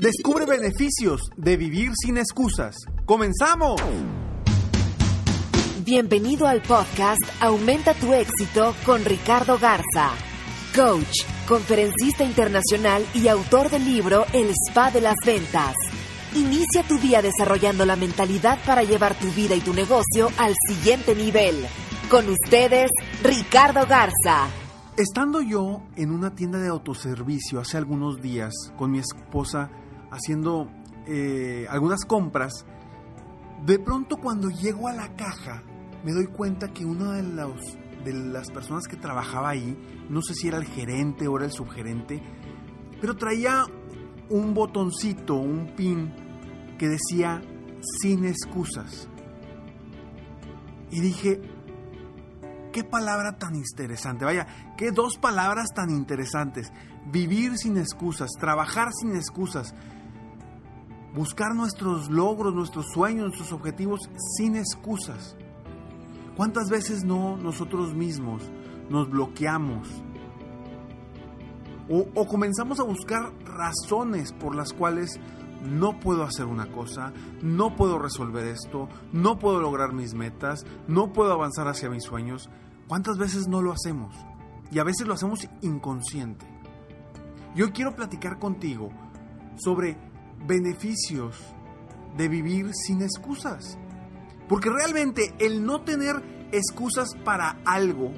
Descubre beneficios de vivir sin excusas. ¡Comenzamos! Bienvenido al podcast Aumenta tu éxito con Ricardo Garza, coach, conferencista internacional y autor del libro El Spa de las Ventas. Inicia tu día desarrollando la mentalidad para llevar tu vida y tu negocio al siguiente nivel. Con ustedes, Ricardo Garza. Estando yo en una tienda de autoservicio hace algunos días con mi esposa haciendo eh, algunas compras, de pronto cuando llego a la caja me doy cuenta que una de, los, de las personas que trabajaba ahí, no sé si era el gerente o era el subgerente, pero traía un botoncito, un pin que decía sin excusas. Y dije, qué palabra tan interesante. Vaya, qué dos palabras tan interesantes. Vivir sin excusas, trabajar sin excusas, buscar nuestros logros, nuestros sueños, nuestros objetivos sin excusas. ¿Cuántas veces no nosotros mismos nos bloqueamos? O, comenzamos a buscar razones por las cuales no puedo hacer una cosa, no puedo resolver esto, no puedo lograr mis metas, no puedo avanzar hacia mis sueños. ¿Cuántas veces no lo hacemos? Y a veces lo hacemos inconsciente. Yo quiero platicar contigo sobre beneficios de vivir sin excusas. Porque realmente el no tener excusas para algo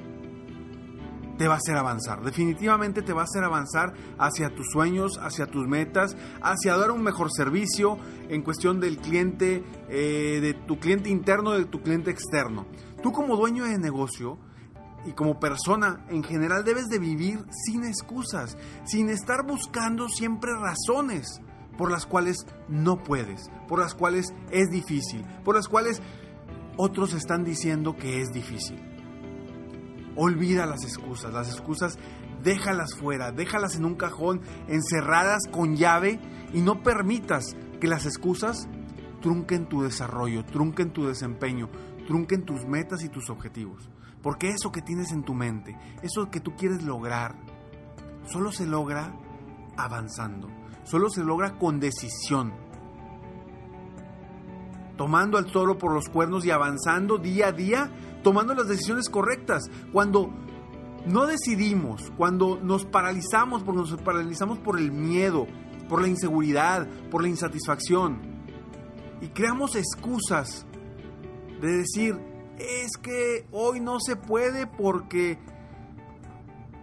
te va a hacer avanzar. Definitivamente te va a hacer avanzar hacia tus sueños, hacia tus metas, hacia dar un mejor servicio en cuestión del cliente, eh, de tu cliente interno, de tu cliente externo. Tú como dueño de negocio y como persona en general debes de vivir sin excusas, sin estar buscando siempre razones por las cuales no puedes, por las cuales es difícil, por las cuales otros están diciendo que es difícil. Olvida las excusas, las excusas déjalas fuera, déjalas en un cajón, encerradas con llave y no permitas que las excusas trunquen tu desarrollo, trunquen tu desempeño, trunquen tus metas y tus objetivos. Porque eso que tienes en tu mente, eso que tú quieres lograr, solo se logra avanzando, solo se logra con decisión. Tomando al toro por los cuernos y avanzando día a día, tomando las decisiones correctas. Cuando no decidimos, cuando nos paralizamos, porque nos paralizamos por el miedo, por la inseguridad, por la insatisfacción, y creamos excusas de decir, es que hoy no se puede porque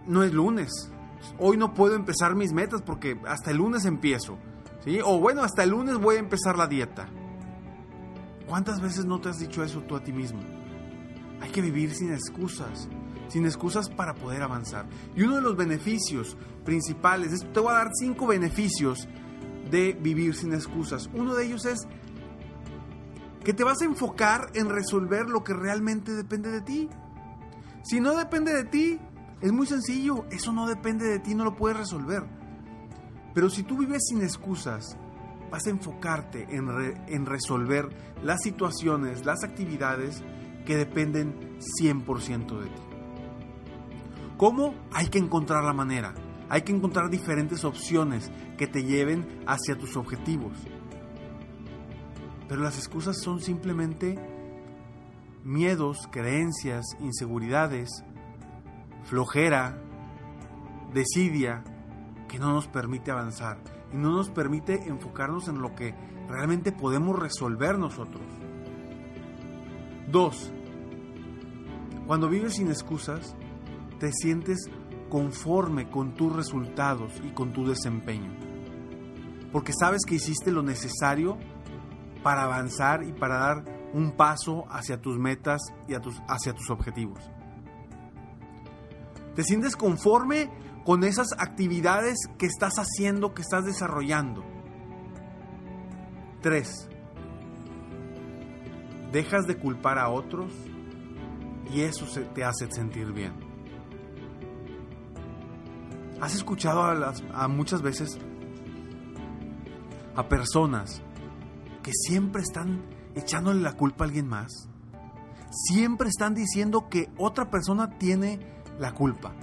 no es lunes. Hoy no puedo empezar mis metas porque hasta el lunes empiezo. ¿sí? O bueno, hasta el lunes voy a empezar la dieta. ¿Cuántas veces no te has dicho eso tú a ti mismo? Hay que vivir sin excusas, sin excusas para poder avanzar. Y uno de los beneficios principales, te voy a dar cinco beneficios de vivir sin excusas. Uno de ellos es que te vas a enfocar en resolver lo que realmente depende de ti. Si no depende de ti, es muy sencillo, eso no depende de ti, no lo puedes resolver. Pero si tú vives sin excusas, vas a enfocarte en, resolver las situaciones, las actividades que dependen 100% de ti. ¿Cómo? Hay que encontrar la manera. Hay que encontrar diferentes opciones que te lleven hacia tus objetivos. Pero las excusas son simplemente miedos, creencias, inseguridades, flojera, desidia, que no nos permite avanzar, y no nos permite enfocarnos en lo que realmente podemos resolver nosotros. 2. Cuando vives sin excusas, te sientes conforme con tus resultados y con tu desempeño. Porque sabes que hiciste lo necesario para avanzar y para dar un paso hacia tus metas y hacia tus objetivos. Te sientes conforme con esas actividades que estás haciendo, que estás desarrollando. 3. Dejas de culpar a otros y eso te hace sentir bien. ¿Has escuchado a, a muchas veces a personas que siempre están echándole la culpa a alguien más? Siempre están diciendo que otra persona tiene la culpa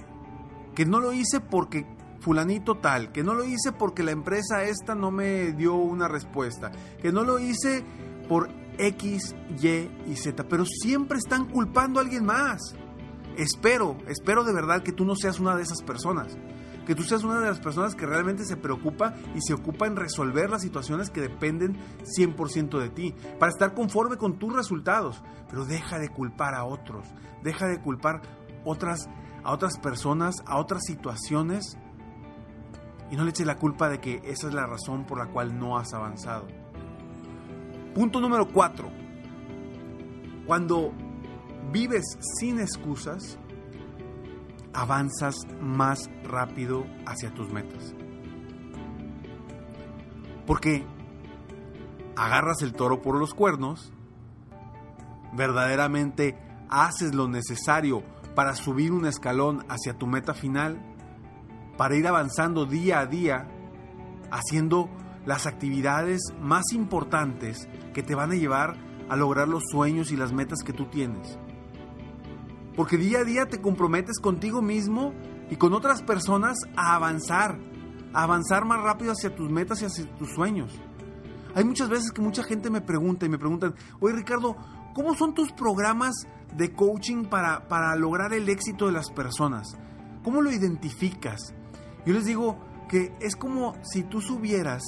que no lo hice porque fulanito tal, que no lo hice porque la empresa esta no me dio una respuesta, que no lo hice por X, Y y Z, pero siempre están culpando a alguien más. Espero, espero de verdad que tú no seas una de esas personas, que tú seas una de las personas que realmente se preocupa y se ocupa en resolver las situaciones que dependen 100% de ti, para estar conforme con tus resultados, pero deja de culpar a otros, deja de culpar otras a otras personas, a otras situaciones, y no le eches la culpa de que esa es la razón por la cual no has avanzado. Punto número cuatro. Cuando vives sin excusas, avanzas más rápido hacia tus metas. Porque agarras el toro por los cuernos, verdaderamente haces lo necesario para subir un escalón hacia tu meta final, para ir avanzando día a día, haciendo las actividades más importantes que te van a llevar a lograr los sueños y las metas que tú tienes. Porque día a día te comprometes contigo mismo y con otras personas a avanzar, a avanzar más rápido hacia tus metas y hacia tus sueños. Hay muchas veces que mucha gente me pregunta y me preguntan, oye Ricardo, ¿cómo son tus programas de coaching para, para lograr el éxito de las personas? ¿Cómo lo identificas? Yo les digo que es como si tú subieras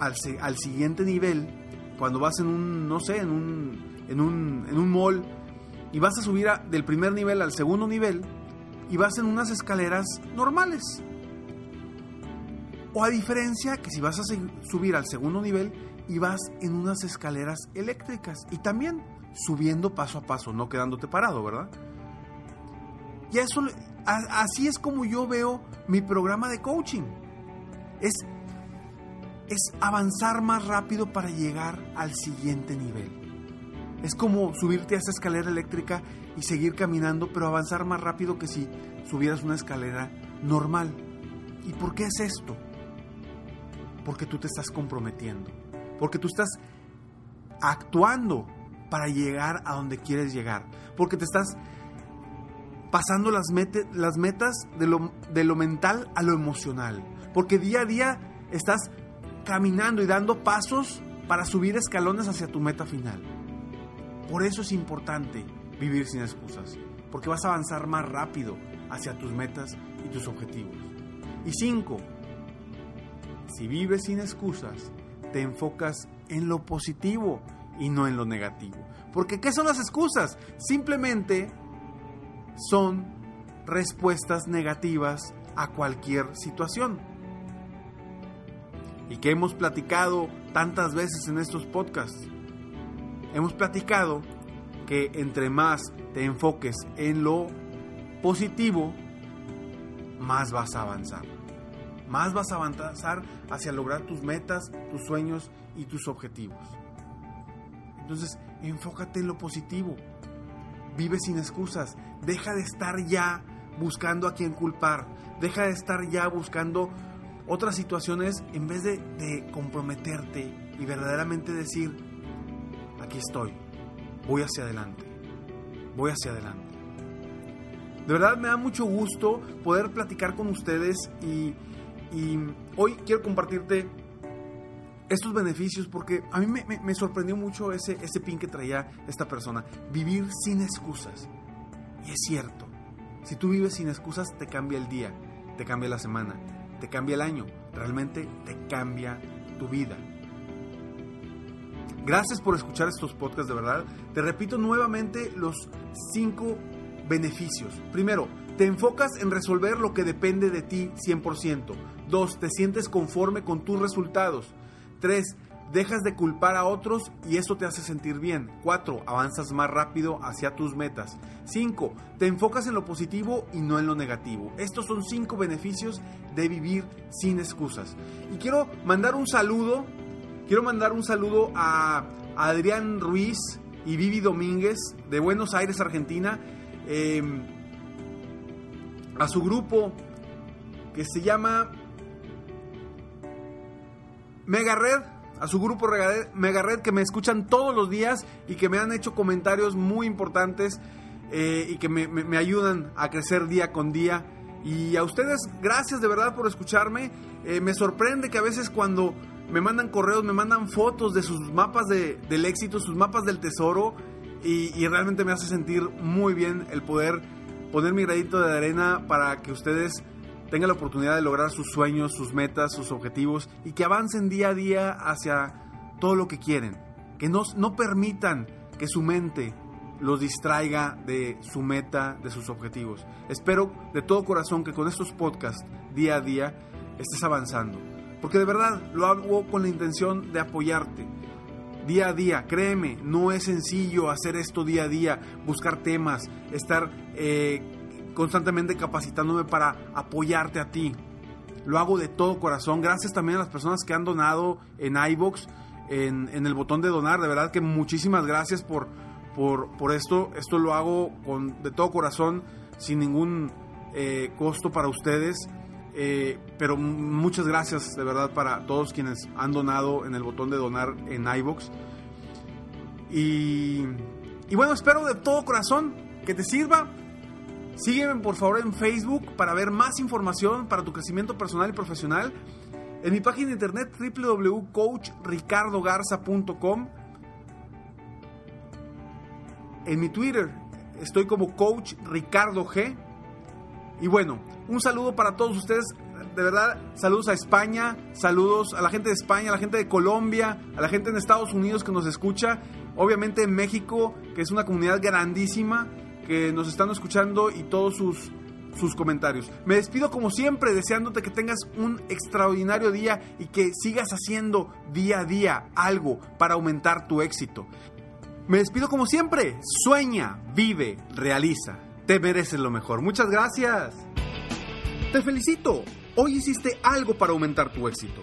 al, al siguiente nivel, cuando vas en un, no sé, en un, en un, en un mall, y vas a subir del primer nivel al segundo nivel, y vas en unas escaleras normales. O a diferencia que si vas a subir al segundo nivel y vas en unas escaleras eléctricas y también subiendo paso a paso, no quedándote parado, ¿verdad? Y eso, así es como yo veo mi programa de coaching. Es, es avanzar más rápido para llegar al siguiente nivel. Es como subirte a esa escalera eléctrica y seguir caminando, pero avanzar más rápido que si subieras una escalera normal. ¿Y por qué es esto? Porque tú te estás comprometiendo porque tú estás actuando para llegar a donde quieres llegar, porque te estás pasando las, las metas de lo mental a lo emocional, porque día a día estás caminando y dando pasos para subir escalones hacia tu meta final. Por eso es importante vivir sin excusas, porque vas a avanzar más rápido hacia tus metas y tus objetivos. Y cinco, si vives sin excusas, te enfocas en lo positivo y no en lo negativo. Porque ¿qué son las excusas? Simplemente son respuestas negativas a cualquier situación. Y que hemos platicado tantas veces en estos podcasts. Hemos platicado que entre más te enfoques en lo positivo, más vas a avanzar más vas a avanzar hacia lograr tus metas, tus sueños y tus objetivos. Entonces, enfócate en lo positivo. Vive sin excusas. Deja de estar ya buscando a quien culpar. Deja de estar ya buscando otras situaciones en vez de, de comprometerte y verdaderamente decir, aquí estoy, voy hacia adelante, voy hacia adelante. De verdad me da mucho gusto poder platicar con ustedes y y hoy quiero compartirte estos beneficios porque a mí me, sorprendió mucho ese, ese pin que traía esta persona. Vivir sin excusas. Y es cierto. Si tú vives sin excusas, te cambia el día, te cambia la semana, te cambia el año, realmente te cambia tu vida. Gracias por escuchar estos podcasts de verdad. Te repito nuevamente los cinco beneficios. Primero, te enfocas en resolver lo que depende de ti 100%. Dos, te sientes conforme con tus resultados. Tres, dejas de culpar a otros y eso te hace sentir bien. 4. Avanzas más rápido hacia tus metas. 5. Te enfocas en lo positivo y no en lo negativo. Estos son 5 beneficios de vivir sin excusas. Y quiero mandar un saludo Quiero mandar un saludo a Adrián Ruiz y Vivi Domínguez de Buenos Aires, Argentina, em, a su grupo que se llama Mega Red, a su grupo Mega Red que me escuchan todos los días y que me han hecho comentarios muy importantes eh, y que me ayudan a crecer día con día. Y a ustedes, gracias de verdad por escucharme. Eh, me sorprende que a veces cuando me mandan correos, me mandan fotos de sus mapas del éxito, sus mapas del tesoro y, realmente me hace sentir muy bien el poder poner mi gradito de arena para que ustedes tengan la oportunidad de lograr sus sueños, sus metas, sus objetivos y que avancen día a día hacia todo lo que quieren. Que no, no permitan que su mente los distraiga de su meta, de sus objetivos. Espero de todo corazón que con estos podcasts día a día estés avanzando porque de verdad lo hago con la intención de apoyarte. Día a día, créeme, no es sencillo hacer esto día a día, buscar temas, estar eh, constantemente capacitándome para apoyarte a ti. Lo hago de todo corazón. Gracias también a las personas que han donado en iBox, en, el botón de donar. De verdad que muchísimas gracias por, por, por esto. Esto lo hago con, de todo corazón, sin ningún eh, costo para ustedes. Eh, pero muchas gracias de verdad para todos quienes han donado en el botón de donar en iBox. Y, y bueno, espero de todo corazón que te sirva. Sígueme por favor en Facebook para ver más información para tu crecimiento personal y profesional. En mi página de internet www.coachricardogarza.com. En mi Twitter estoy como Coach Ricardo G. Y bueno, un saludo para todos ustedes. De verdad, saludos a España, saludos a la gente de España, a la gente de Colombia, a la gente en Estados Unidos que nos escucha. Obviamente en México, que es una comunidad grandísima, que nos están escuchando y todos sus, sus comentarios. Me despido como siempre, deseándote que tengas un extraordinario día y que sigas haciendo día a día algo para aumentar tu éxito. Me despido como siempre. Sueña, vive, realiza. Te mereces lo mejor. Muchas gracias. Te felicito. Hoy hiciste algo para aumentar tu éxito.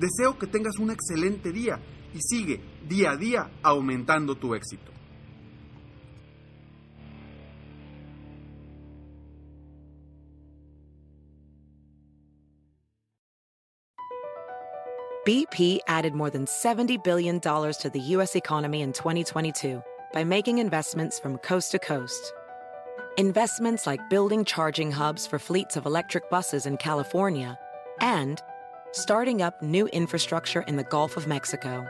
Deseo que tengas un excelente día y sigue día a día aumentando tu éxito. BP added more than $70 billion to the U.S. economy in 2022 by making investments from coast to coast investments like building charging hubs for fleets of electric buses in California, and starting up new infrastructure in the Gulf of Mexico.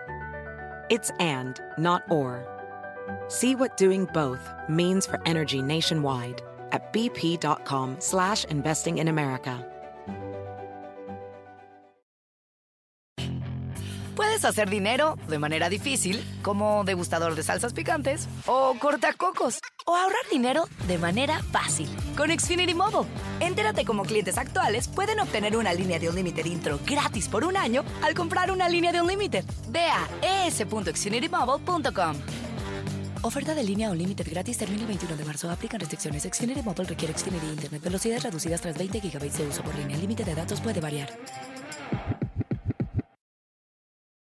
It's and, not or. See what doing both means for energy nationwide at bp.com slash investing in America. Puedes hacer dinero de manera difícil, como degustador de salsas picantes, o cortacocos, o ahorrar dinero de manera fácil con Xfinity Mobile. Entérate cómo clientes actuales pueden obtener una línea de un límite intro gratis por un año al comprar una línea de un límite. Ve a es.xfinitymobile.com. Oferta de línea o límite gratis termina el 21 de marzo. Aplican restricciones. Xfinity Mobile requiere Xfinity Internet. Velocidades reducidas tras 20 GB de uso por línea. El límite de datos puede variar.